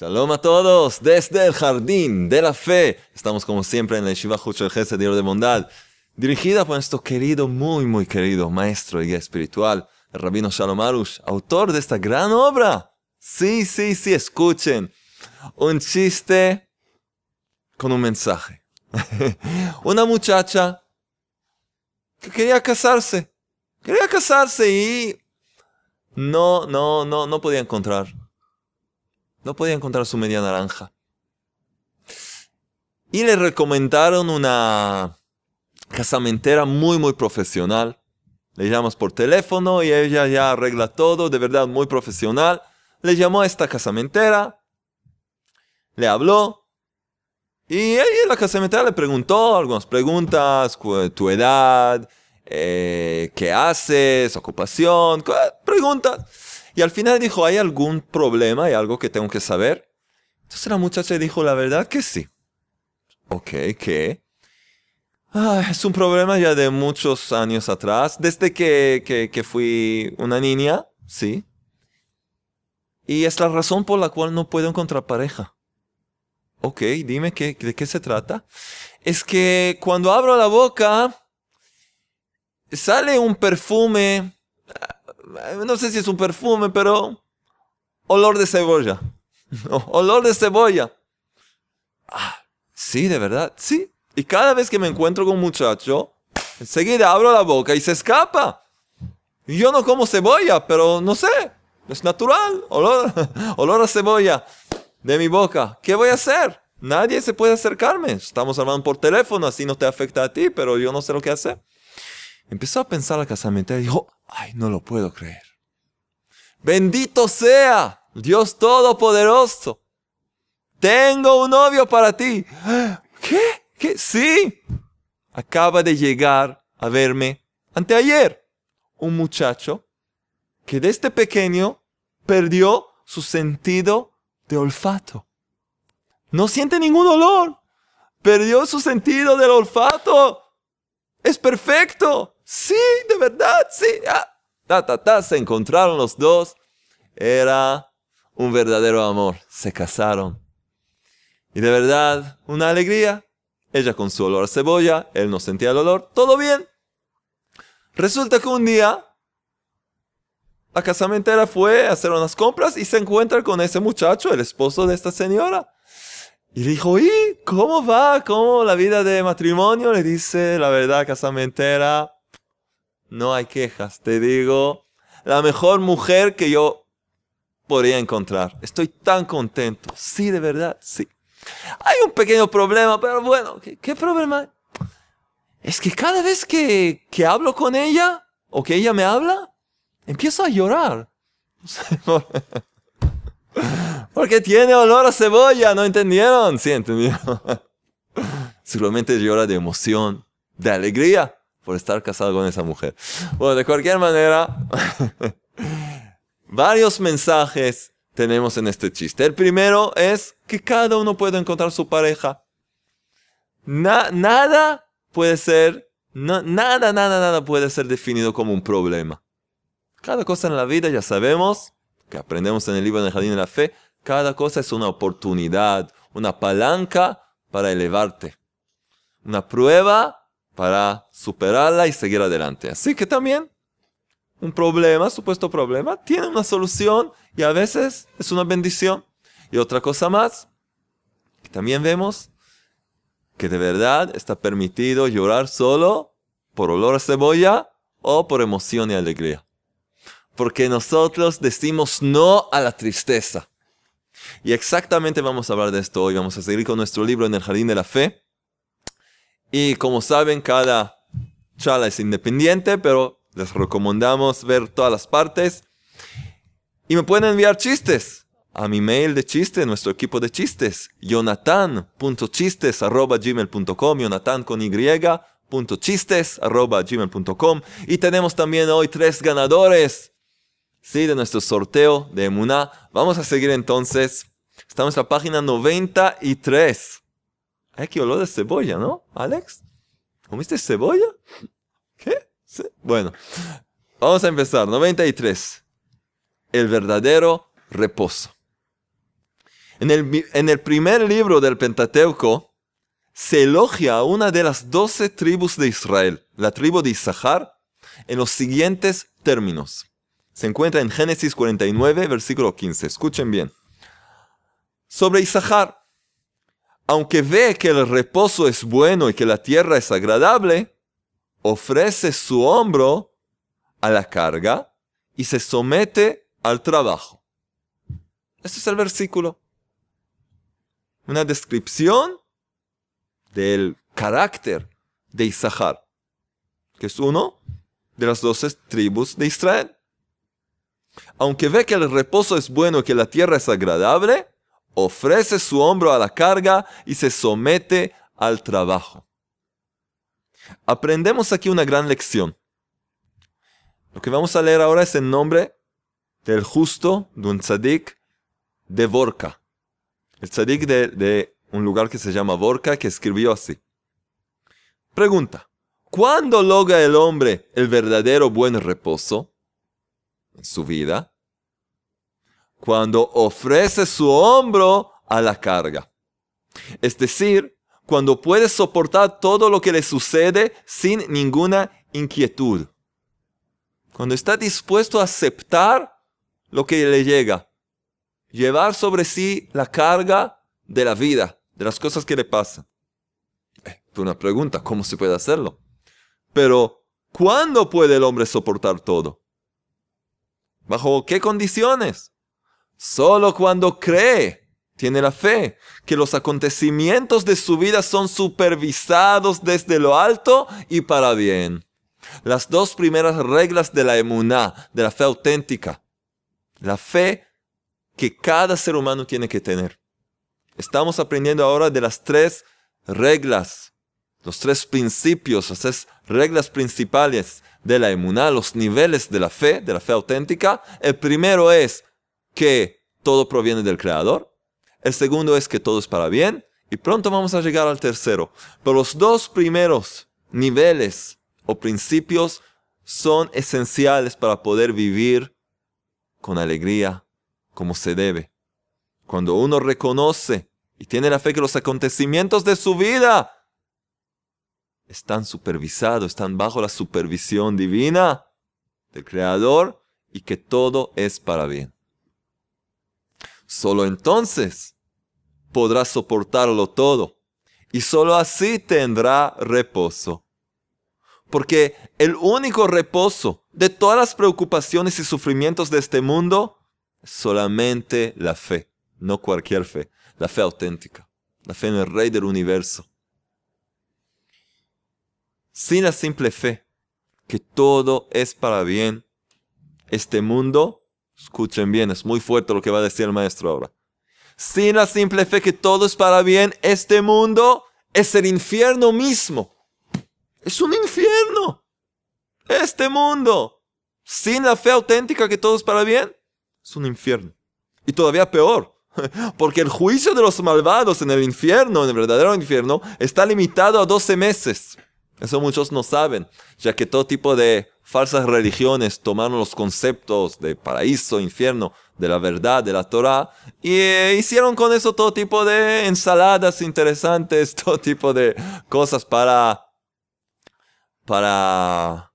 Shalom a todos desde el jardín de la fe. Estamos como siempre en la Yeshiva Jucho de Dios de Bondad, dirigida por nuestro querido, muy, muy querido maestro y guía espiritual, el rabino Shalom Arush, autor de esta gran obra. Sí, sí, sí, escuchen. Un chiste con un mensaje. Una muchacha que quería casarse. Quería casarse y no, no, no, no podía encontrar no podía encontrar su media naranja. Y le recomendaron una casamentera muy, muy profesional. Le llamamos por teléfono y ella ya arregla todo, de verdad muy profesional. Le llamó a esta casamentera, le habló y ella, la casamentera le preguntó algunas preguntas, tu edad, eh, qué haces, ocupación, preguntas. Y al final dijo, ¿hay algún problema? ¿Hay algo que tengo que saber? Entonces la muchacha dijo, la verdad que sí. Ok, ¿qué? Ah, es un problema ya de muchos años atrás, desde que, que, fui una niña, sí. Y es la razón por la cual no puedo encontrar pareja. Ok, dime qué, de qué se trata. Es que cuando abro la boca, sale un perfume no sé si es un perfume, pero olor de cebolla. olor de cebolla. Ah, sí, de verdad, sí. Y cada vez que me encuentro con un muchacho, enseguida abro la boca y se escapa. Yo no como cebolla, pero no sé, es natural, olor, olor a cebolla de mi boca. ¿Qué voy a hacer? Nadie se puede acercarme. Estamos hablando por teléfono, así no te afecta a ti, pero yo no sé lo que hacer. Empezó a pensar la casamentera y dijo, ay, no lo puedo creer. Bendito sea Dios Todopoderoso. Tengo un novio para ti. ¿Qué? ¿Qué? Sí. Acaba de llegar a verme anteayer. Un muchacho que desde pequeño perdió su sentido de olfato. No siente ningún olor. Perdió su sentido del olfato. Es perfecto. Sí, de verdad, sí. Ah, ta, ta, ta, se encontraron los dos. Era un verdadero amor. Se casaron. Y de verdad, una alegría. Ella con su olor a cebolla, él no sentía el olor. Todo bien. Resulta que un día la casamentera fue a hacer unas compras y se encuentra con ese muchacho, el esposo de esta señora. Y le dijo, ¿y cómo va? ¿Cómo la vida de matrimonio? Le dice, la verdad, casamentera, no hay quejas. Te digo, la mejor mujer que yo podría encontrar. Estoy tan contento. Sí, de verdad, sí. Hay un pequeño problema, pero bueno, ¿qué, problema? Es que cada vez que, que hablo con ella, o que ella me habla, empiezo a llorar. Porque tiene olor a cebolla, ¿no entendieron? Sí, entendieron. Seguramente llora de emoción, de alegría por estar casado con esa mujer. Bueno, de cualquier manera, varios mensajes tenemos en este chiste. El primero es que cada uno puede encontrar su pareja. nada puede ser, nada, nada, nada puede ser definido como un problema. Cada cosa en la vida, ya sabemos, que aprendemos en el libro del Jardín de la Fe, cada cosa es una oportunidad, una palanca para elevarte. Una prueba para superarla y seguir adelante. Así que también un problema, supuesto problema, tiene una solución y a veces es una bendición. Y otra cosa más, también vemos que de verdad está permitido llorar solo por olor a cebolla o por emoción y alegría. Porque nosotros decimos no a la tristeza. Y exactamente vamos a hablar de esto hoy. Vamos a seguir con nuestro libro en el Jardín de la Fe. Y como saben, cada charla es independiente, pero les recomendamos ver todas las partes. Y me pueden enviar chistes a mi mail de chistes, nuestro equipo de chistes, jonathan.chistes.gmail.com, jonathan con y, gmail.com y tenemos también hoy tres ganadores ¿sí? de nuestro sorteo de Emuná. Vamos a seguir entonces. Estamos en la página 93. Hay que olor de cebolla, ¿no, Alex? ¿Comiste cebolla? ¿Qué? Bueno, vamos a empezar. 93. El verdadero reposo. En el, en el primer libro del Pentateuco se elogia a una de las doce tribus de Israel, la tribu de Isahar, en los siguientes términos. Se encuentra en Génesis 49, versículo 15. Escuchen bien. Sobre Isahar, aunque ve que el reposo es bueno y que la tierra es agradable, ofrece su hombro a la carga y se somete al trabajo. Este es el versículo. Una descripción del carácter de Isahar, que es uno de las doce tribus de Israel. Aunque ve que el reposo es bueno y que la tierra es agradable, ofrece su hombro a la carga y se somete al trabajo. Aprendemos aquí una gran lección. Lo que vamos a leer ahora es el nombre del justo de un tzadik de Vorka. El tzadik de, un lugar que se llama Vorka que escribió así. Pregunta, ¿cuándo logra el hombre el verdadero buen reposo en su vida? Cuando ofrece su hombro a la carga. Es decir, cuando puede soportar todo lo que le sucede sin ninguna inquietud. Cuando está dispuesto a aceptar lo que le llega. Llevar sobre sí la carga de la vida, de las cosas que le pasan. Eh, una pregunta, ¿cómo se puede hacerlo? Pero, ¿cuándo puede el hombre soportar todo? ¿Bajo qué condiciones? Solo cuando cree tiene la fe, que los acontecimientos de su vida son supervisados desde lo alto y para bien. Las dos primeras reglas de la emuná, de la fe auténtica. La fe que cada ser humano tiene que tener. Estamos aprendiendo ahora de las tres reglas, los tres principios, las tres reglas principales de la emuná, los niveles de la fe, de la fe auténtica. El primero es que todo proviene del Creador. El segundo es que todo es para bien. Y pronto vamos a llegar al tercero. Pero los dos primeros niveles o principios son esenciales para poder vivir con alegría como se debe. Cuando uno reconoce y tiene la fe que los acontecimientos de su vida están supervisados, están bajo la supervisión divina del Creador y que todo es para bien. Solo entonces podrá soportarlo todo y solo así tendrá reposo. Porque el único reposo de todas las preocupaciones y sufrimientos de este mundo solamente la fe, no cualquier fe, la fe auténtica, la fe en el Rey del universo. Sin la simple fe, que todo es para bien, este mundo Escuchen bien, es muy fuerte lo que va a decir el maestro ahora. Sin la simple fe que todo es para bien, este mundo es el infierno mismo. Es un infierno. Este mundo, sin la fe auténtica que todo es para bien, es un infierno. Y todavía peor, porque el juicio de los malvados en el infierno, en el verdadero infierno, está limitado a 12 meses. Eso muchos no saben, ya que todo tipo de falsas religiones tomaron los conceptos de paraíso, infierno, de la verdad, de la Torah, y eh, hicieron con eso todo tipo de ensaladas interesantes, todo tipo de cosas para, para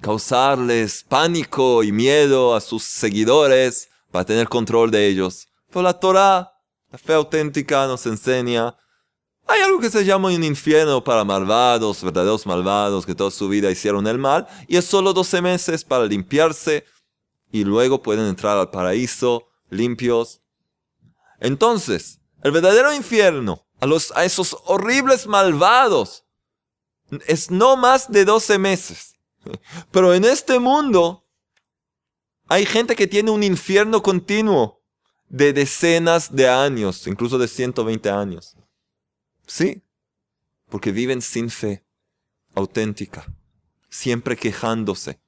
causarles pánico y miedo a sus seguidores, para tener control de ellos. Pero la Torah, la fe auténtica, nos enseña hay algo que se llama un infierno para malvados, verdaderos malvados, que toda su vida hicieron el mal, y es solo 12 meses para limpiarse, y luego pueden entrar al paraíso limpios. Entonces, el verdadero infierno, a, los, a esos horribles malvados, es no más de 12 meses. Pero en este mundo hay gente que tiene un infierno continuo de decenas de años, incluso de 120 años. Sí, porque viven sin fe auténtica, siempre quejándose,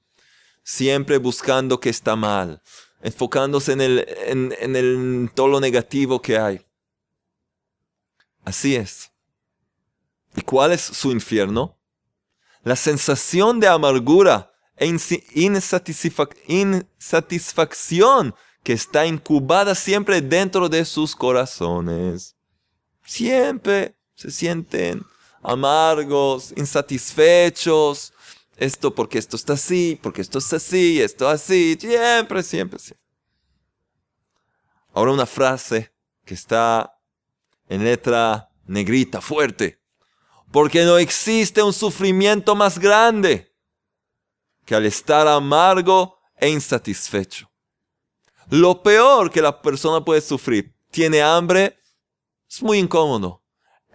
siempre buscando que está mal, enfocándose en, el, en, el, todo lo negativo que hay. Así es. ¿Y cuál es su infierno? La sensación de amargura e insatisfacción que está incubada siempre dentro de sus corazones. Siempre se sienten amargos, insatisfechos. Esto porque esto está así, porque esto es así, esto así, siempre, siempre, siempre. Ahora una frase que está en letra negrita, fuerte. Porque no existe un sufrimiento más grande que al estar amargo e insatisfecho. Lo peor que la persona puede sufrir, tiene hambre, es muy incómodo.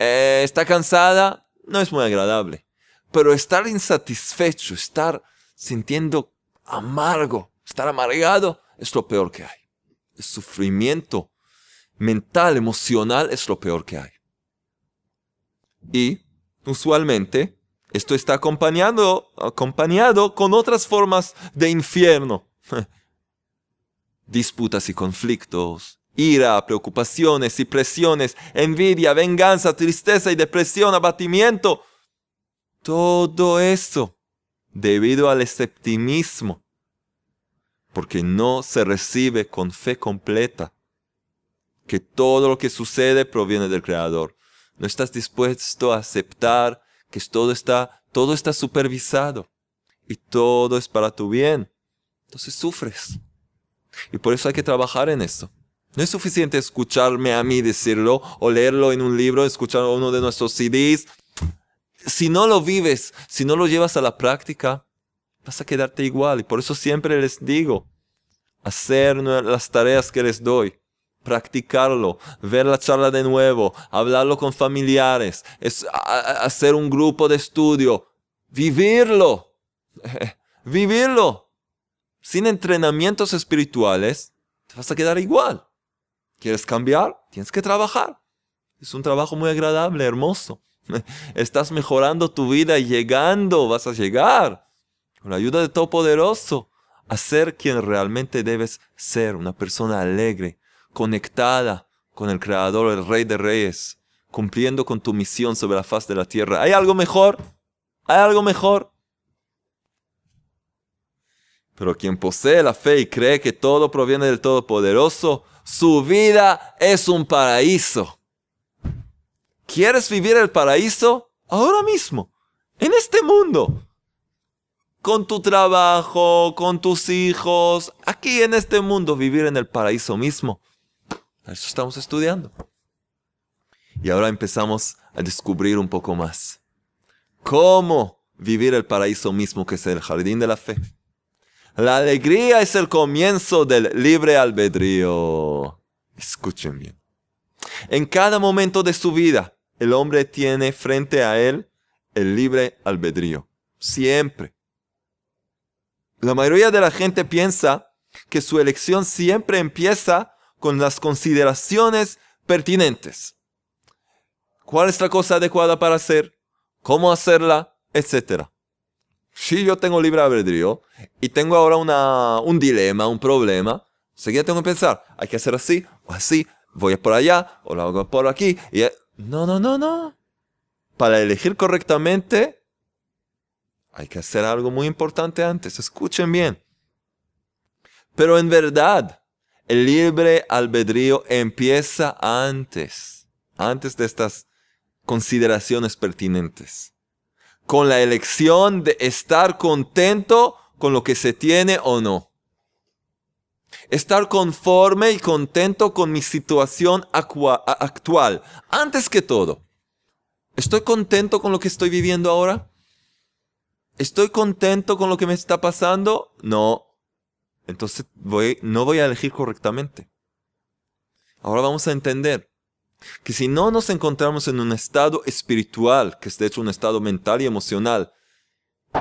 Eh, está cansada, no es muy agradable. Pero estar insatisfecho, estar sintiendo amargo, estar amargado, es lo peor que hay. El sufrimiento mental, emocional, es lo peor que hay. Y, usualmente, esto está acompañado, acompañado con otras formas de infierno. Disputas y conflictos, ira, preocupaciones y presiones, envidia, venganza, tristeza y depresión, abatimiento. Todo eso debido al esceptimismo, porque no se recibe con fe completa que todo lo que sucede proviene del Creador. No estás dispuesto a aceptar que todo está, todo está supervisado y todo es para tu bien. Entonces sufres. Y por eso hay que trabajar en esto. No es suficiente escucharme a mí decirlo o leerlo en un libro, escuchar uno de nuestros CDs. Si no lo vives, si no lo llevas a la práctica, vas a quedarte igual. Y por eso siempre les digo, hacer las tareas que les doy, practicarlo, ver la charla de nuevo, hablarlo con familiares, es, hacer un grupo de estudio, vivirlo, vivirlo. Sin entrenamientos espirituales, te vas a quedar igual. ¿Quieres cambiar? Tienes que trabajar. Es un trabajo muy agradable, hermoso. Estás mejorando tu vida llegando, vas a llegar. Con la ayuda de Todopoderoso, a ser quien realmente debes ser, una persona alegre, conectada con el Creador, el Rey de Reyes, cumpliendo con tu misión sobre la faz de la tierra. ¿Hay algo mejor? ¿Hay algo mejor? Pero quien posee la fe y cree que todo proviene del Todopoderoso, su vida es un paraíso. ¿Quieres vivir el paraíso? Ahora mismo, en este mundo. Con tu trabajo, con tus hijos, aquí en este mundo, vivir en el paraíso mismo. Eso estamos estudiando. Y ahora empezamos a descubrir un poco más. ¿Cómo vivir el paraíso mismo que es el jardín de la fe? La alegría es el comienzo del libre albedrío. Escuchen bien. En cada momento de su vida, el hombre tiene frente a él el libre albedrío. Siempre. La mayoría de la gente piensa que su elección siempre empieza con las consideraciones pertinentes. ¿Cuál es la cosa adecuada para hacer? ¿Cómo hacerla? Etcétera si yo tengo libre albedrío y tengo ahora una, un dilema, un problema, seguida tengo que pensar, hay que hacer así o así, voy por allá o lo hago por aquí. Y, no, no, no, no. Para elegir correctamente, hay que hacer algo muy importante antes. Escuchen bien. Pero en verdad, el libre albedrío empieza antes, antes de estas consideraciones pertinentes con la elección de estar contento con lo que se tiene o no. Estar conforme y contento con mi situación actual. Antes que todo, ¿estoy contento con lo que estoy viviendo ahora? ¿Estoy contento con lo que me está pasando? No. Entonces no voy a elegir correctamente. Ahora vamos a entender que si no nos encontramos en un estado espiritual, que es de hecho un estado mental y emocional,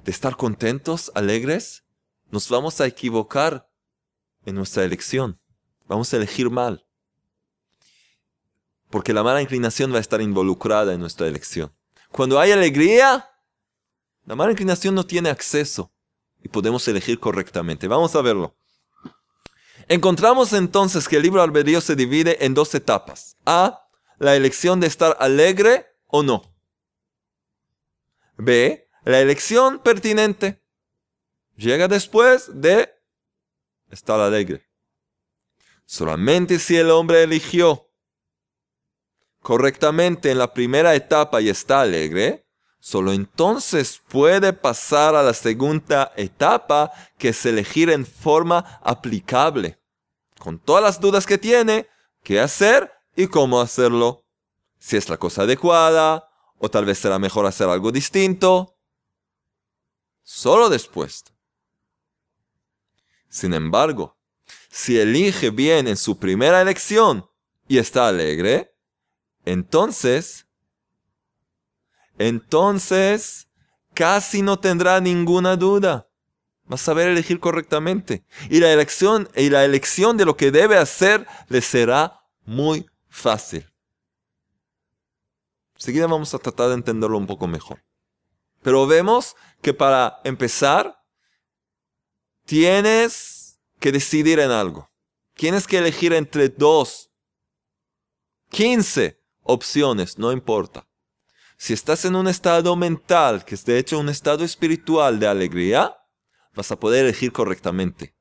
de estar contentos, alegres, nos vamos a equivocar en nuestra elección. Vamos a elegir mal. Porque la mala inclinación va a estar involucrada en nuestra elección. Cuando hay alegría, la mala inclinación no tiene acceso y podemos elegir correctamente. Vamos a verlo. Encontramos entonces que el libro albedrío se divide en dos etapas. A, la elección de estar alegre o no. B, la elección pertinente. Llega después de estar alegre. Solamente si el hombre eligió correctamente en la primera etapa y está alegre, solo entonces puede pasar a la segunda etapa, que es elegir en forma aplicable, con todas las dudas que tiene, qué hacer y cómo hacerlo. Si es la cosa adecuada, o tal vez será mejor hacer algo distinto. Solo después. Sin embargo, si elige bien en su primera elección y está alegre, entonces, entonces casi no tendrá ninguna duda. Va a saber elegir correctamente. Y la elección, y la elección de lo que debe hacer le será muy fácil. Enseguida vamos a tratar de entenderlo un poco mejor. Pero vemos que para empezar, tienes que decidir en algo. Tienes que elegir entre dos, quince opciones, no importa. Si estás en un estado mental, que es de hecho un estado espiritual de alegría, vas a poder elegir correctamente.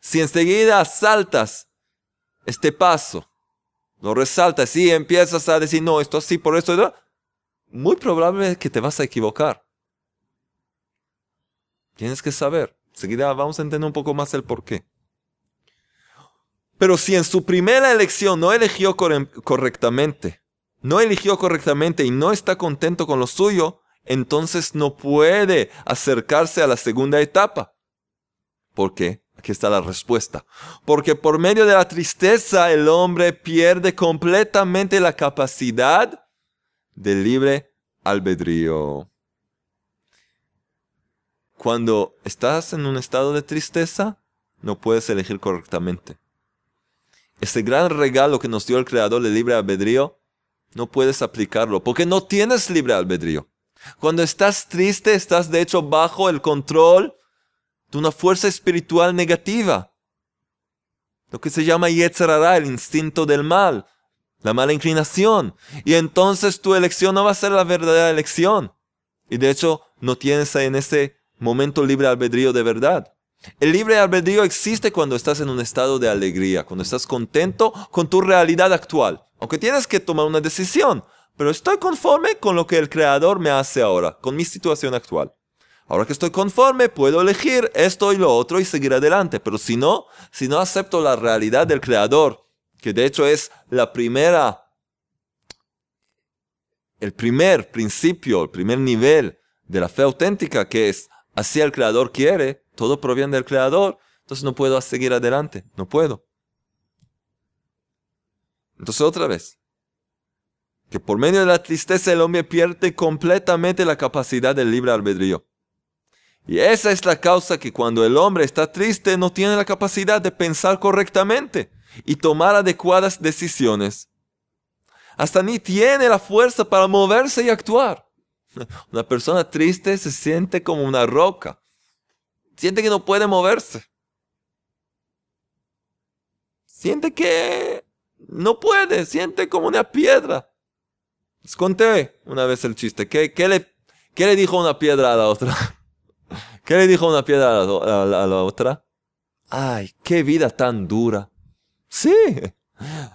Si enseguida saltas este paso, lo resaltas y empiezas a decir, no, esto así, por esto, muy probable que te vas a equivocar. Tienes que saber. Enseguida vamos a entender un poco más el por qué. Pero si en su primera elección no eligió correctamente, no eligió correctamente y no está contento con lo suyo, entonces no puede acercarse a la segunda etapa. ¿Por qué? Aquí está la respuesta. Porque por medio de la tristeza el hombre pierde completamente la capacidad de libre albedrío. Cuando estás en un estado de tristeza, no puedes elegir correctamente. Ese gran regalo que nos dio el Creador de libre albedrío, no puedes aplicarlo porque no tienes libre albedrío. Cuando estás triste, estás de hecho bajo el control de una fuerza espiritual negativa. Lo que se llama Yetzerara, el instinto del mal, la mala inclinación. Y entonces tu elección no va a ser la verdadera elección. Y de hecho, no tienes en ese momento libre albedrío de verdad. El libre albedrío existe cuando estás en un estado de alegría, cuando estás contento con tu realidad actual. Aunque tienes que tomar una decisión, pero estoy conforme con lo que el Creador me hace ahora, con mi situación actual. Ahora que estoy conforme, puedo elegir esto y lo otro y seguir adelante. Pero si no, si no acepto la realidad del Creador, que de hecho es la primera, el primer principio, el primer nivel de la fe auténtica, que es así el Creador quiere, todo proviene del Creador, entonces no puedo seguir adelante, no puedo. Entonces otra vez, que por medio de la tristeza el hombre pierde completamente la capacidad del libre albedrío. Y esa es la causa que cuando el hombre está triste no tiene la capacidad de pensar correctamente y tomar adecuadas decisiones. Hasta ni tiene la fuerza para moverse y actuar. Una persona triste se siente como una roca. Siente que no puede moverse. Siente que no puede, siente como una piedra. Les conté una vez el chiste. ¿Qué, le, qué le dijo una piedra a la otra? ¿Qué le dijo una piedra a la, otra? Ay, qué vida tan dura. Sí.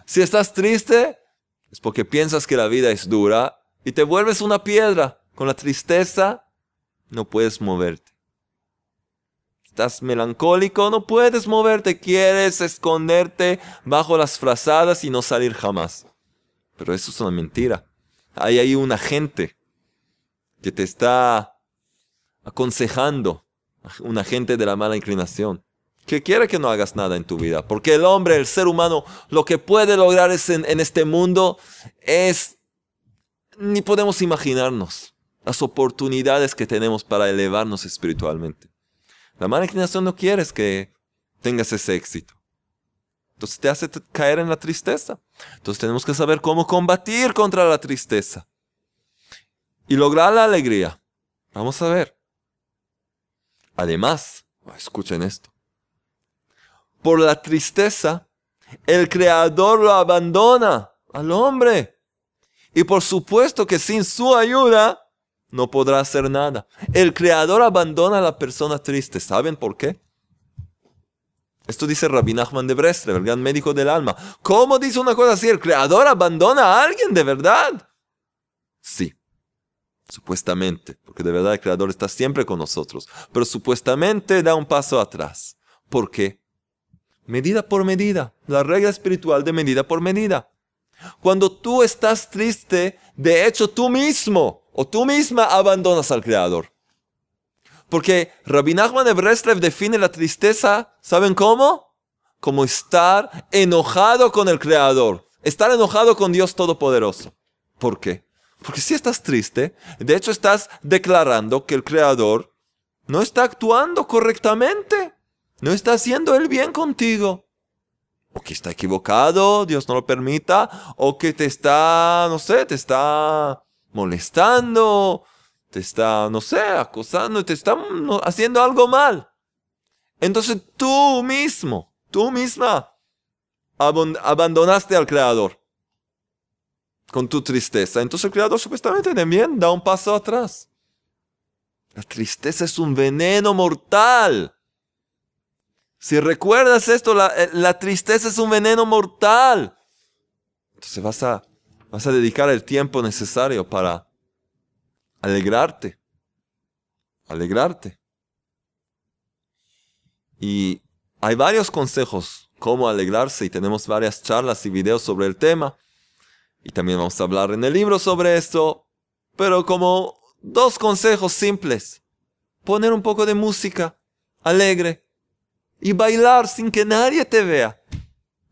Si estás triste, es porque piensas que la vida es dura y te vuelves una piedra. Con la tristeza, no puedes moverte. Estás melancólico, no puedes moverte, quieres esconderte bajo las frazadas y no salir jamás. Pero eso es una mentira. Hay ahí un agente que te está aconsejando, un agente de la mala inclinación, que quiere que no hagas nada en tu vida. Porque el hombre, el ser humano, lo que puede lograr en, en este mundo es, ni podemos imaginarnos las oportunidades que tenemos para elevarnos espiritualmente. La mala inclinación no quieres que tengas ese éxito. Entonces te hace caer en la tristeza. Entonces tenemos que saber cómo combatir contra la tristeza. Y lograr la alegría. Vamos a ver. Además, escuchen esto. Por la tristeza, el Creador lo abandona al hombre. Y por supuesto que sin su ayuda, no podrá hacer nada. El creador abandona a la persona triste. ¿Saben por qué? Esto dice Rabbi Nachman de Breslev, el gran médico del alma. ¿Cómo dice una cosa así? ¿El creador abandona a alguien de verdad? Sí, supuestamente, porque de verdad el creador está siempre con nosotros, pero supuestamente da un paso atrás. ¿Por qué? Medida por medida, la regla espiritual de medida por medida. Cuando tú estás triste, de hecho tú mismo o tú misma abandonas al creador. Porque Rabbi Nachman de define la tristeza, ¿saben cómo? Como estar enojado con el Creador, estar enojado con Dios Todopoderoso. ¿Por qué? Porque si estás triste, de hecho estás declarando que el Creador no está actuando correctamente, no está haciendo el bien contigo. O que está equivocado, Dios no lo permita, o que te está, no sé, te está molestando, te está, no sé, acosando, te está haciendo algo mal. Entonces tú mismo, tú misma, abandonaste al Creador con tu tristeza. Entonces el Creador supuestamente también da un paso atrás. La tristeza es un veneno mortal. Si recuerdas esto, la, eh, la tristeza es un veneno mortal. Entonces vas a, vas a dedicar el tiempo necesario para alegrarte. Alegrarte. Y hay varios consejos cómo alegrarse y tenemos varias charlas y videos sobre el tema. Y también vamos a hablar en el libro sobre esto. Pero como dos consejos simples. Poner un poco de música alegre y bailar sin que nadie te vea.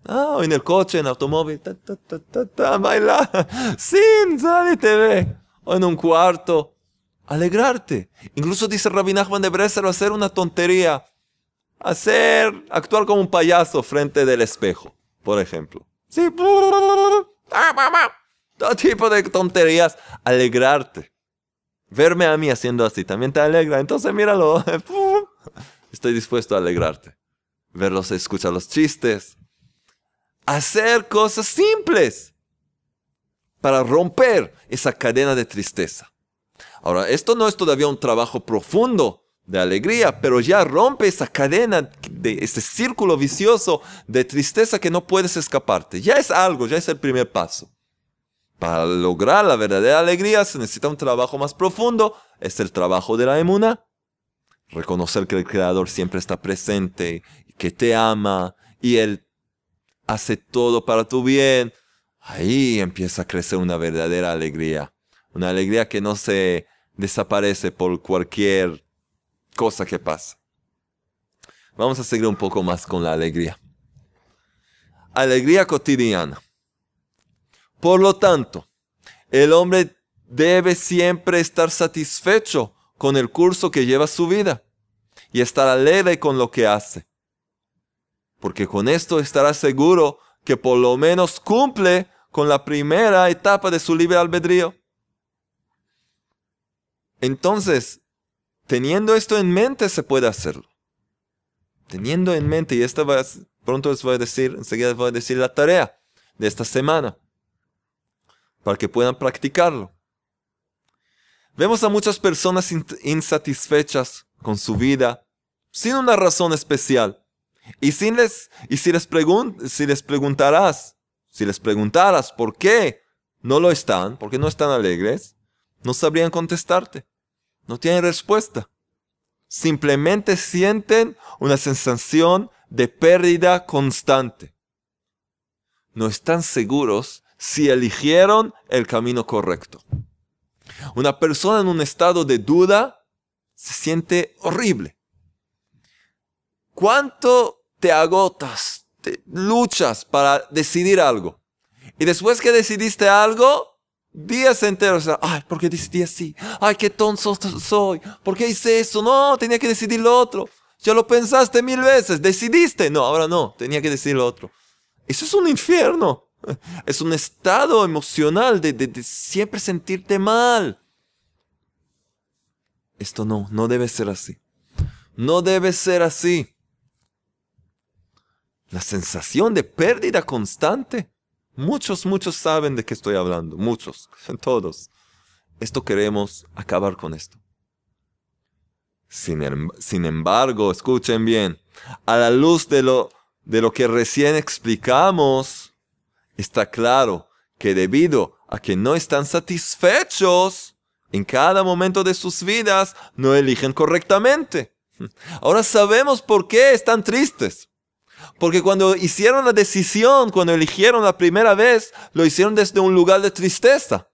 Ah, en el coche, en automóvil, ta, ta, ta, bailar sin nadie te ve o en un cuarto. Alegrarte. Incluso dice Rabbi Nachman de Bresler hacer una tontería. Hacer, actuar como un payaso frente del espejo, por ejemplo. Sí. Todo tipo de tonterías. Alegrarte. Verme a mí haciendo así también te alegra. Entonces míralo. Estoy dispuesto a alegrarte. Verlos, escuchar los chistes. Hacer cosas simples para romper esa cadena de tristeza. Ahora, esto no es todavía un trabajo profundo de alegría, pero ya rompe esa cadena, de ese círculo vicioso de tristeza que no puedes escaparte. Ya es algo, ya es el primer paso. Para lograr la verdadera alegría se necesita un trabajo más profundo, es el trabajo de la emuna. Reconocer que el Creador siempre está presente, que te ama y Él hace todo para tu bien, ahí empieza a crecer una verdadera alegría. Una alegría que no se desaparece por cualquier cosa que pasa. Vamos a seguir un poco más con la alegría. Alegría cotidiana. Por lo tanto, el hombre debe siempre estar satisfecho con el curso que lleva su vida y estar alegre con lo que hace. Porque con esto estará seguro que por lo menos cumple con la primera etapa de su libre albedrío. Entonces, teniendo esto en mente, se puede hacerlo. Teniendo en mente, y esta va, pronto les voy a decir, enseguida les voy a decir la tarea de esta semana, para que puedan practicarlo. Vemos a muchas personas insatisfechas con su vida, sin una razón especial. Y, si les, y si, les si les preguntarás, si les preguntaras por qué no lo están, por qué no están alegres, no sabrían contestarte. No tienen respuesta. Simplemente sienten una sensación de pérdida constante. No están seguros si eligieron el camino correcto. Una persona en un estado de duda se siente horrible. ¿Cuánto te agotas, te luchas para decidir algo? Y después que decidiste algo, días enteros, ay, ¿por qué decidí así? Ay, qué tonto soy. ¿Por qué hice eso? No, tenía que decidir lo otro. Ya lo pensaste mil veces, decidiste. No, ahora no, tenía que decidir lo otro. Eso es un infierno. Es un estado emocional de, de siempre sentirte mal. Esto no, no debe ser así. No debe ser así. La sensación de pérdida constante. Muchos, muchos saben de qué estoy hablando. Muchos, todos. Esto queremos acabar con esto. Sin, sin embargo, escuchen bien, a la luz de lo, de lo que recién explicamos, está claro que debido a que no están satisfechos en cada momento de sus vidas, no eligen correctamente. Ahora sabemos por qué están tristes. Porque cuando hicieron la decisión, cuando eligieron la primera vez, lo hicieron desde un lugar de tristeza.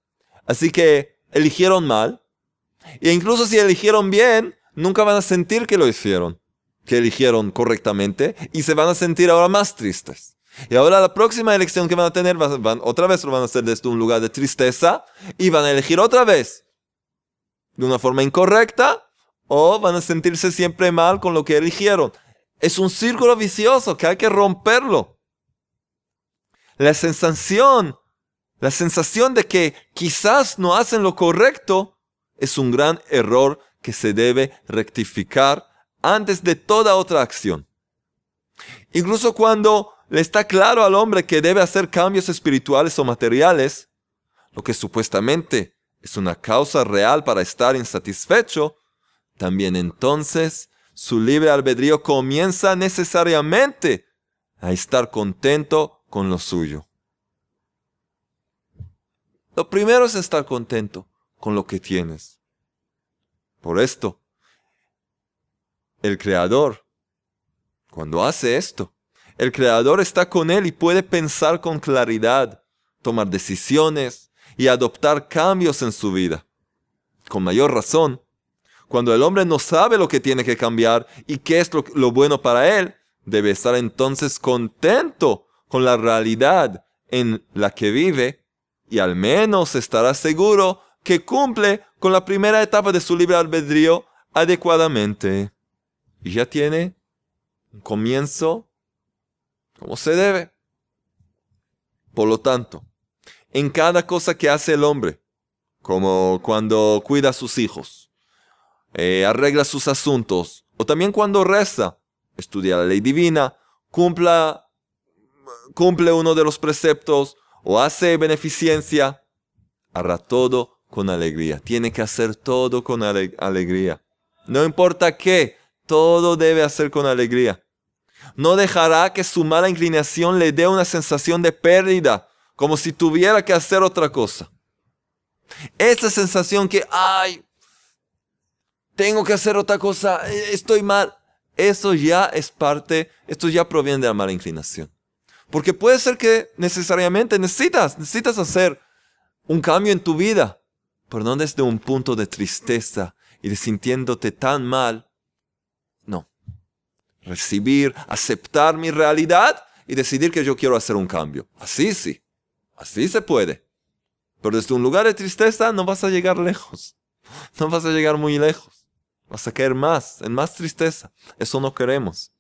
Así que eligieron mal. E incluso si eligieron bien, nunca van a sentir que lo hicieron, que eligieron correctamente, y se van a sentir ahora más tristes. Y ahora la próxima elección que van a tener, van, otra vez lo van a hacer desde un lugar de tristeza, y van a elegir otra vez de una forma incorrecta, o van a sentirse siempre mal con lo que eligieron. Es un círculo vicioso que hay que romperlo. La sensación, la sensación de que quizás no hacen lo correcto es un gran error que se debe rectificar antes de toda otra acción. Incluso cuando le está claro al hombre que debe hacer cambios espirituales o materiales, lo que supuestamente es una causa real para estar insatisfecho, también entonces su libre albedrío comienza necesariamente a estar contento con lo suyo. Lo primero es estar contento con lo que tienes. Por esto, el Creador, cuando hace esto, el Creador está con él y puede pensar con claridad, tomar decisiones y adoptar cambios en su vida. Con mayor razón, cuando el hombre no sabe lo que tiene que cambiar y qué es lo, bueno para él, debe estar entonces contento con la realidad en la que vive y al menos estará seguro que cumple con la primera etapa de su libre albedrío adecuadamente. Y ya tiene un comienzo como se debe. Por lo tanto, en cada cosa que hace el hombre, como cuando cuida a sus hijos, eh, arregla sus asuntos, o también cuando reza, estudia la ley divina, cumpla, cumple uno de los preceptos o hace beneficencia, hará todo con alegría. Tiene que hacer todo con alegría. No importa qué, todo debe hacer con alegría. No dejará que su mala inclinación le dé una sensación de pérdida, como si tuviera que hacer otra cosa. Esa sensación que, ay, tengo que hacer otra cosa, eh, estoy mal. Eso ya es parte, esto ya proviene de la mala inclinación. Porque puede ser que necesariamente necesitas, necesitas hacer un cambio en tu vida, pero no desde un punto de tristeza y de sintiéndote tan mal. No. Recibir, aceptar mi realidad y decidir que yo quiero hacer un cambio. Así sí, así se puede. Pero desde un lugar de tristeza no vas a llegar lejos. No vas a llegar muy lejos. A caer más, en más tristeza. Eso no queremos.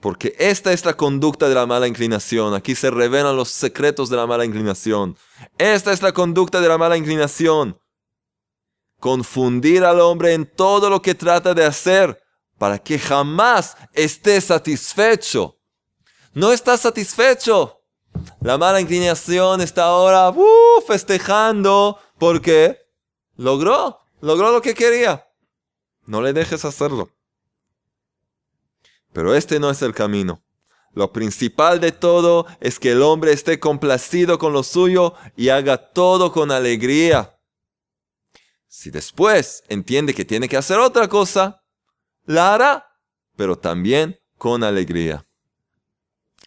Porque esta es la conducta de la mala inclinación. Aquí se revelan los secretos de la mala inclinación. Esta es la conducta de la mala inclinación. Confundir al hombre en todo lo que trata de hacer para que jamás esté satisfecho. No está satisfecho. La mala inclinación está ahora uh, festejando porque logró Logró lo que quería. No le dejes hacerlo. Pero este no es el camino. Lo principal de todo es que el hombre esté complacido con lo suyo y haga todo con alegría. Si después entiende que tiene que hacer otra cosa, la hará, pero también con alegría.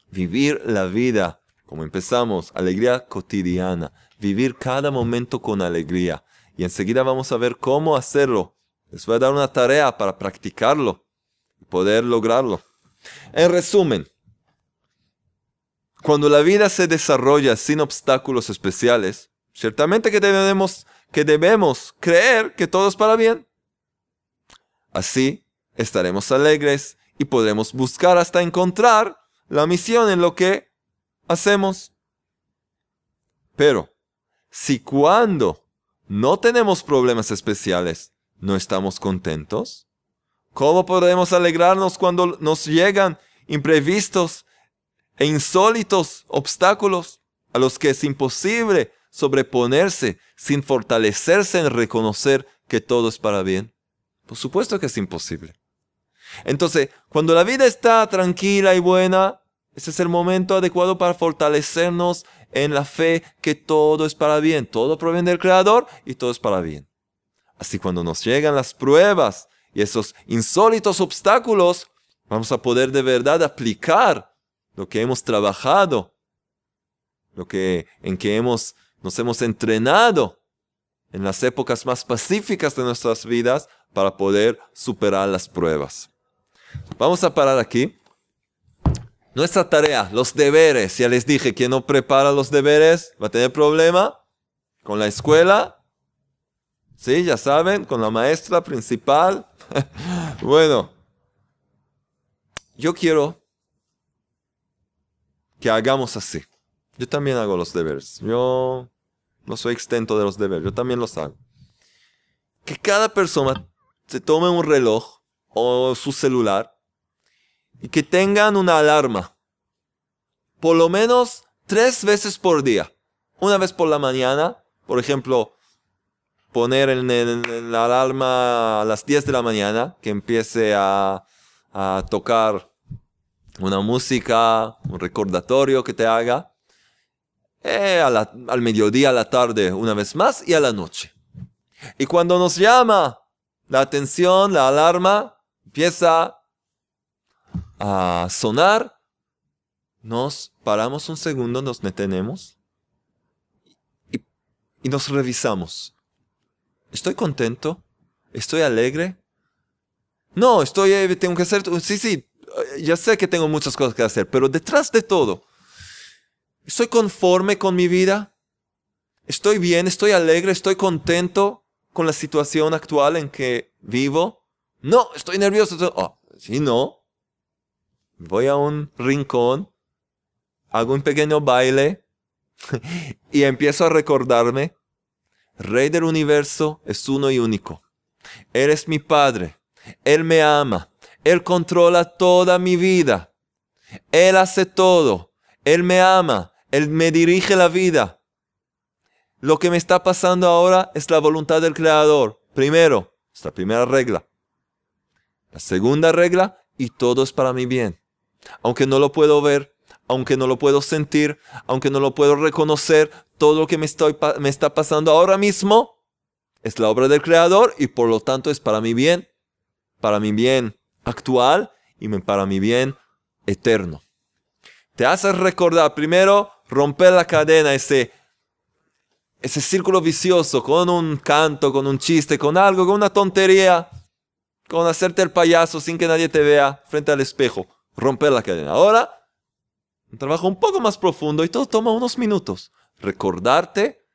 Vivir la vida, como empezamos, alegría cotidiana, vivir cada momento con alegría y enseguida vamos a ver cómo hacerlo. Les voy a dar una tarea para practicarlo y poder lograrlo. En resumen, cuando la vida se desarrolla sin obstáculos especiales, ciertamente que debemos, que debemos creer que todo es para bien. Así estaremos alegres y podremos buscar hasta encontrar la misión en lo que hacemos. Pero, si cuando no tenemos problemas especiales, ¿no estamos contentos? ¿Cómo podemos alegrarnos cuando nos llegan imprevistos e insólitos obstáculos a los que es imposible sobreponerse sin fortalecerse en reconocer que todo es para bien? Por supuesto que es imposible. Entonces, cuando la vida está tranquila y buena, ese es el momento adecuado para fortalecernos en la fe que todo es para bien, todo proviene del Creador y todo es para bien. Así cuando nos llegan las pruebas y esos insólitos obstáculos, vamos a poder de verdad aplicar lo que hemos trabajado, lo que en que hemos nos hemos entrenado en las épocas más pacíficas de nuestras vidas para poder superar las pruebas. Vamos a parar aquí. Nuestra tarea, los deberes, ya les dije, quien no prepara los deberes va a tener problema con la escuela. Sí, ya saben, con la maestra principal. bueno, yo quiero que hagamos así. Yo también hago los deberes. Yo no soy extento de los deberes, yo también los hago. Que cada persona se tome un reloj o su celular y que tengan una alarma. Por lo menos tres veces por día. Una vez por la mañana, por ejemplo, poner en, la alarma a las 10 de la mañana, que empiece a, tocar una música, un recordatorio que te haga. Eh, al mediodía, a la tarde, una vez más, y a la noche. Y cuando nos llama la atención, la alarma, empieza a sonar, nos paramos un segundo, nos detenemos y, nos revisamos. ¿Estoy contento? ¿Estoy alegre? No, estoy, eh, tengo que hacer, sí, sí, ya sé que tengo muchas cosas que hacer, pero detrás de todo, ¿estoy conforme con mi vida? ¿Estoy bien? ¿Estoy alegre? ¿Estoy contento con la situación actual en que vivo? No, estoy nervioso. Oh, si no, voy a un rincón, hago un pequeño baile y empiezo a recordarme, Rey del universo es uno y único. Él es mi Padre, Él me ama, Él controla toda mi vida, Él hace todo, Él me ama, Él me dirige la vida. Lo que me está pasando ahora es la voluntad del Creador. Primero, esta primera regla. La segunda regla, y todo es para mi bien aunque no lo puedo ver, aunque no lo puedo sentir, aunque no lo puedo reconocer, todo lo que me, estoy, me está pasando ahora mismo es la obra del Creador y por lo tanto es para mi bien, para mi bien actual y para mi bien eterno. Te hace recordar primero romper la cadena, ese, ese círculo vicioso con un canto, con un chiste, con algo, con una tontería, con hacerte el payaso sin que nadie te vea frente al espejo romper la cadena. Ahora, un trabajo un poco más profundo y todo toma unos minutos. Recordarte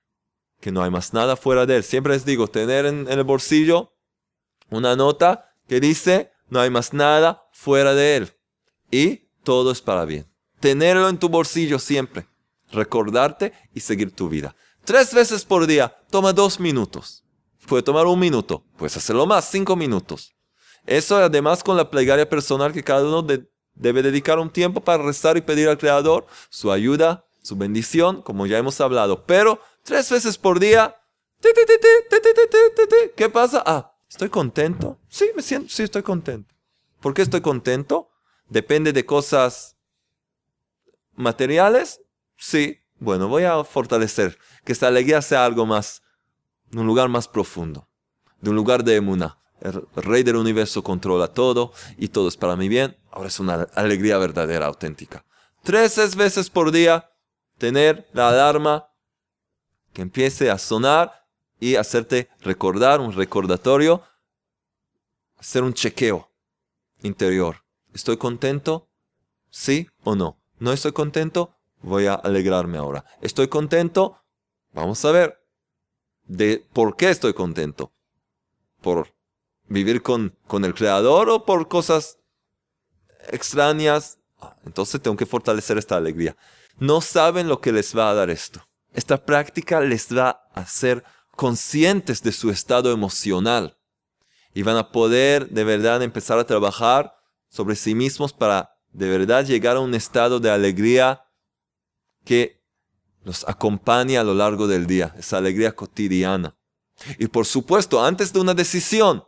que no hay más nada fuera de él. Siempre les digo, tener en, el bolsillo una nota que dice, no hay más nada fuera de él. Y todo es para bien. Tenerlo en tu bolsillo siempre. Recordarte y seguir tu vida. Tres veces por día, toma dos minutos. Puede tomar un minuto, puedes hacerlo más, cinco minutos. Eso además con la plegaria personal que cada uno de, debe dedicar un tiempo para rezar y pedir al Creador su ayuda, su bendición, como ya hemos hablado. Pero tres veces por día, ¿qué pasa? Ah, ¿estoy contento? Sí, me siento, sí, estoy contento. ¿Por qué estoy contento? ¿Depende de cosas materiales? Sí. Bueno, voy a fortalecer que esta alegría sea algo más, un lugar más profundo, de un lugar de emuna. El rey del universo controla todo y todo es para mi bien. Ahora es una alegría verdadera, auténtica. Tres veces por día tener la alarma que empiece a sonar y hacerte recordar, un recordatorio, hacer un chequeo interior. ¿Estoy contento? ¿Sí o no? ¿No estoy contento? Voy a alegrarme ahora. ¿Estoy contento? Vamos a ver de por qué estoy contento. ¿Por vivir con, con el Creador o por cosas extrañas? Entonces tengo que fortalecer esta alegría. No saben lo que les va a dar esto. Esta práctica les va a hacer conscientes de su estado emocional y van a poder de verdad empezar a trabajar sobre sí mismos para de verdad llegar a un estado de alegría que los acompañe a lo largo del día, esa alegría cotidiana. Y por supuesto, antes de una decisión,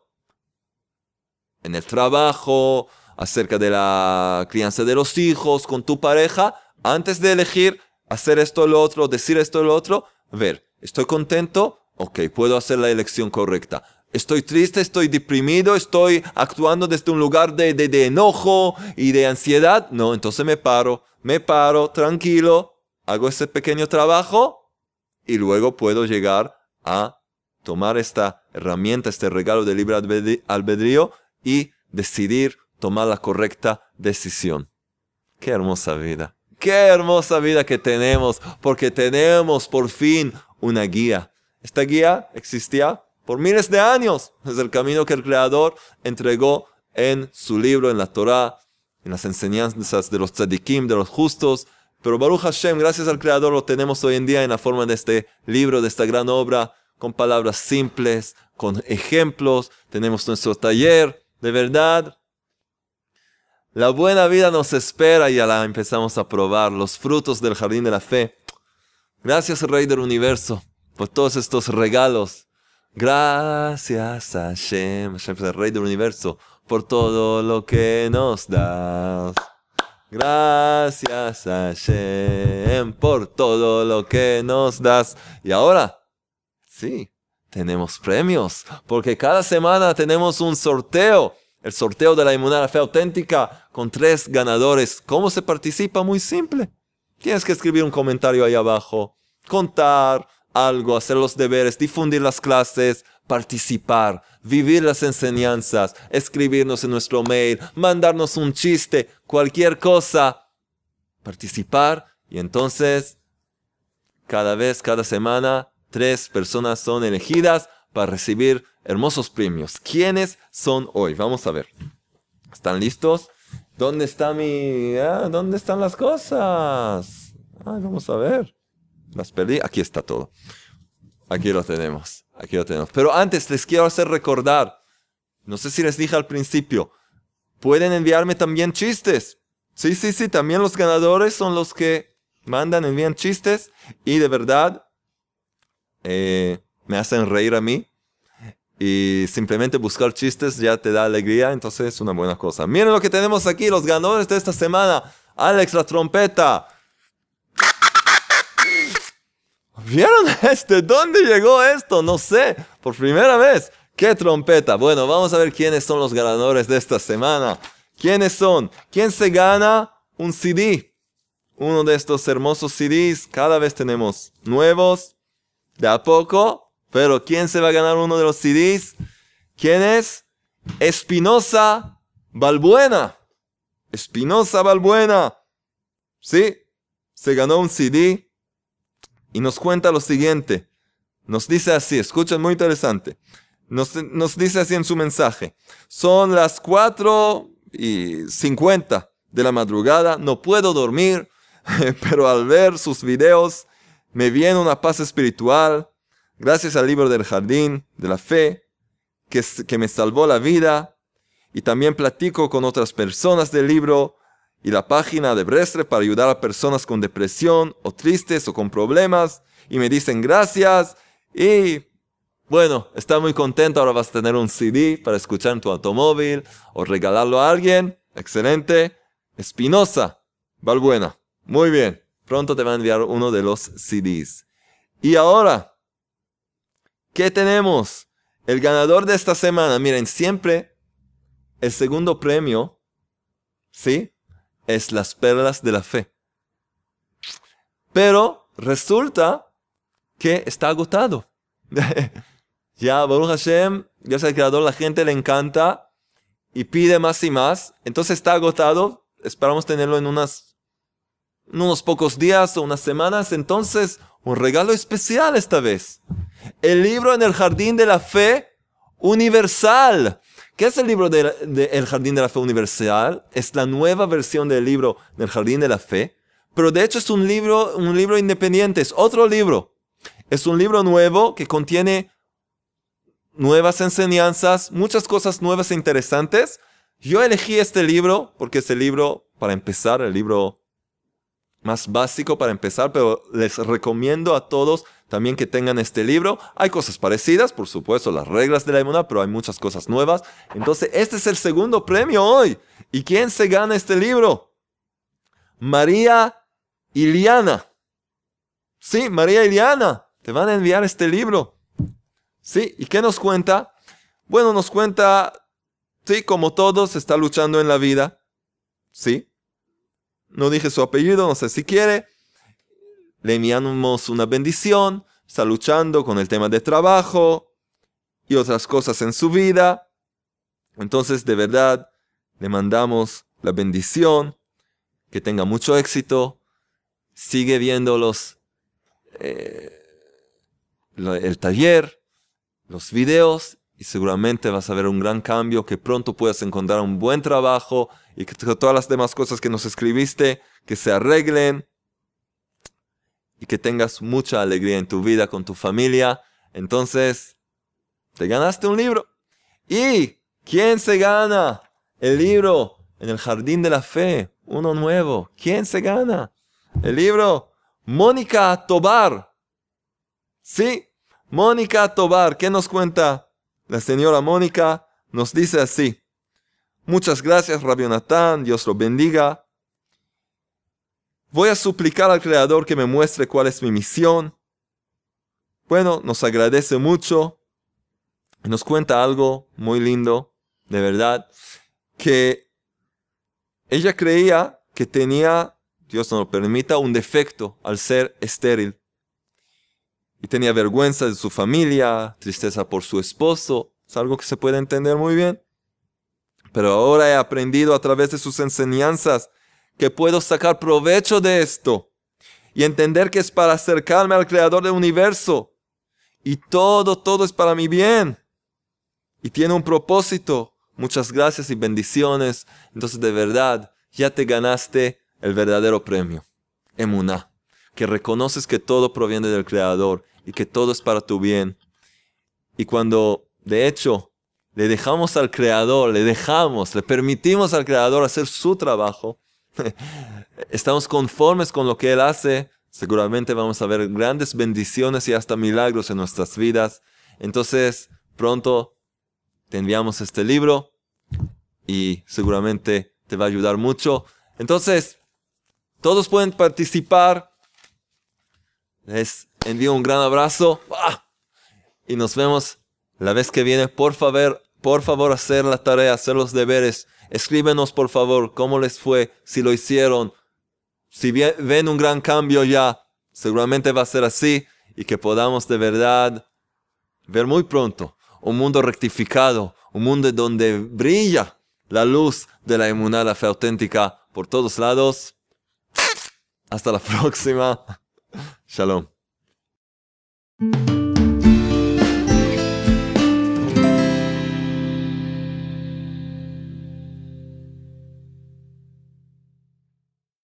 en el trabajo, acerca de la crianza de los hijos, con tu pareja, antes de elegir hacer esto o lo otro, decir esto o lo otro, ver, ¿estoy contento? Ok, puedo hacer la elección correcta. Estoy triste, estoy deprimido, estoy actuando desde un lugar de, de, de enojo y de ansiedad. No, entonces me paro, me paro, tranquilo, hago ese pequeño trabajo y luego puedo llegar a tomar esta herramienta, este regalo de libre albedrío y decidir tomar la correcta decisión. Qué hermosa vida. Qué hermosa vida que tenemos, porque tenemos por fin una guía. Esta guía existía por miles de años. Es el camino que el Creador entregó en su libro, en la Torah, en las enseñanzas de los tzadikim, de los justos. Pero Baruch Hashem, gracias al Creador, lo tenemos hoy en día en la forma de este libro, de esta gran obra, con palabras simples, con ejemplos. Tenemos nuestro taller, de verdad. La buena vida nos espera y ya la empezamos a probar, los frutos del jardín de la fe. Gracias, Rey del Universo, por todos estos regalos. Gracias a Hashem, Hashem Rey del Universo, por todo lo que nos das. Gracias a Hashem por todo lo que nos das. Y ahora, sí, tenemos premios, porque cada semana tenemos un sorteo. El sorteo de la inmunidad fe auténtica con tres ganadores. ¿Cómo se participa? Muy simple. Tienes que escribir un comentario ahí abajo, contar algo, hacer los deberes, difundir las clases, participar, vivir las enseñanzas, escribirnos en nuestro mail, mandarnos un chiste, cualquier cosa. Participar y entonces cada vez, cada semana, tres personas son elegidas para recibir hermosos premios. ¿Quiénes son hoy? Vamos a ver. ¿Están listos? ¿Dónde está mi... Ah, ¿Dónde están las cosas? vamos a ver. Las perdí. Aquí está todo. Aquí lo tenemos. Aquí lo tenemos. Pero antes les quiero hacer recordar. No sé si les dije al principio. Pueden enviarme también chistes. Sí, sí, sí. También los ganadores son los que mandan, envían chistes. Y de verdad, eh, me hacen reír a mí. Y simplemente buscar chistes ya te da alegría, entonces es una buena cosa. Miren lo que tenemos aquí, los ganadores de esta semana. Alex, la trompeta. ¿Vieron este? ¿Dónde llegó esto? No sé. Por primera vez. ¿Qué trompeta? Bueno, vamos a ver quiénes son los ganadores de esta semana. ¿Quiénes son? ¿Quién se gana un CD? Uno de estos hermosos CDs. Cada vez tenemos nuevos de a poco. Pero ¿quién se va a ganar uno de los CDs? ¿Quién es? Espinosa Balbuena. Espinosa Balbuena. Sí, se ganó un CD y nos cuenta lo siguiente. Nos dice así, escuchen, muy interesante. Nos, nos dice así en su mensaje. Son las 4 y 50 de la madrugada, no puedo dormir, pero al ver sus videos me viene una paz espiritual, gracias al libro del jardín de la fe, que, me salvó la vida, y también platico con otras personas del libro y la página de Brestre para ayudar a personas con depresión o tristes o con problemas, y me dicen gracias, y bueno, está muy contento, ahora vas a tener un CD para escuchar en tu automóvil o regalarlo a alguien, excelente, Espinosa, Valbuena, muy bien. Pronto te va a enviar uno de los CDs. Y ahora, ¿qué tenemos? El ganador de esta semana, miren, siempre el segundo premio, ¿sí? Es las perlas de la fe. Pero resulta que está agotado. ya, Baruch Hashem, gracias al creador, la gente le encanta y pide más y más. Entonces está agotado. Esperamos tenerlo en unas unos pocos días o unas semanas, entonces un regalo especial esta vez. El libro en el jardín de la fe universal. ¿Qué es el libro del de, jardín de la fe universal? Es la nueva versión del libro del jardín de la fe, pero de hecho es un libro, un libro independiente, es otro libro. Es un libro nuevo que contiene nuevas enseñanzas, muchas cosas nuevas e interesantes. Yo elegí este libro porque es el libro, para empezar, el libro más básico para empezar, pero les recomiendo a todos también que tengan este libro. Hay cosas parecidas, por supuesto, las reglas de la inmunidad, pero hay muchas cosas nuevas. Entonces, este es el segundo premio hoy. ¿Y quién se gana este libro? María Iliana. Sí, María Iliana. Te van a enviar este libro. Sí, ¿y qué nos cuenta? Bueno, nos cuenta, sí, como todos, está luchando en la vida. Sí. No dije su apellido, no sé si quiere le enviamos una bendición, está luchando con el tema de trabajo y otras cosas en su vida. Entonces, de verdad, le mandamos la bendición, que tenga mucho éxito, sigue viendo los, eh, el taller, los videos y seguramente vas a ver un gran cambio, que pronto puedas encontrar un buen trabajo y que todas las demás cosas que nos escribiste, que se arreglen y que tengas mucha alegría en tu vida con tu familia. Entonces, te ganaste un libro. ¿Y quién se gana el libro en el jardín de la fe? Uno nuevo. ¿Quién se gana? El libro Mónica Tobar. Sí, Mónica Tobar. ¿Qué nos cuenta la señora Mónica? Nos dice así. Muchas gracias, Rabbi Natán. Dios lo bendiga. Voy a suplicar al Creador que me muestre cuál es mi misión. Bueno, nos agradece mucho nos cuenta algo muy lindo, de verdad, que ella creía que tenía, Dios no lo permita, un defecto al ser estéril. Y tenía vergüenza de su familia, tristeza por su esposo, es algo que se puede entender muy bien. Pero ahora he aprendido a través de sus enseñanzas que puedo sacar provecho de esto y entender que es para acercarme al Creador del universo. Y todo, todo es para mi bien. Y tiene un propósito. Muchas gracias y bendiciones. Entonces, de verdad, ya te ganaste el verdadero premio. Emuná. Que reconoces que todo proviene del Creador y que todo es para tu bien. Y cuando, de hecho, le dejamos al Creador, le dejamos, le permitimos al Creador hacer su trabajo, estamos conformes con lo que Él hace, seguramente vamos a ver grandes bendiciones y hasta milagros en nuestras vidas. Entonces, pronto te enviamos este libro y seguramente te va a ayudar mucho. Entonces, todos pueden participar. Les envío un gran abrazo y nos vemos la vez que viene. Por favor, por favor, hacer la tarea, hacer los deberes. Escríbenos por favor cómo les fue, si lo hicieron. Si ven un gran cambio ya, seguramente va a ser así y que podamos de verdad ver muy pronto un mundo rectificado, un mundo donde brilla la luz de la inmunidad, fe auténtica por todos lados. Hasta la próxima. Shalom.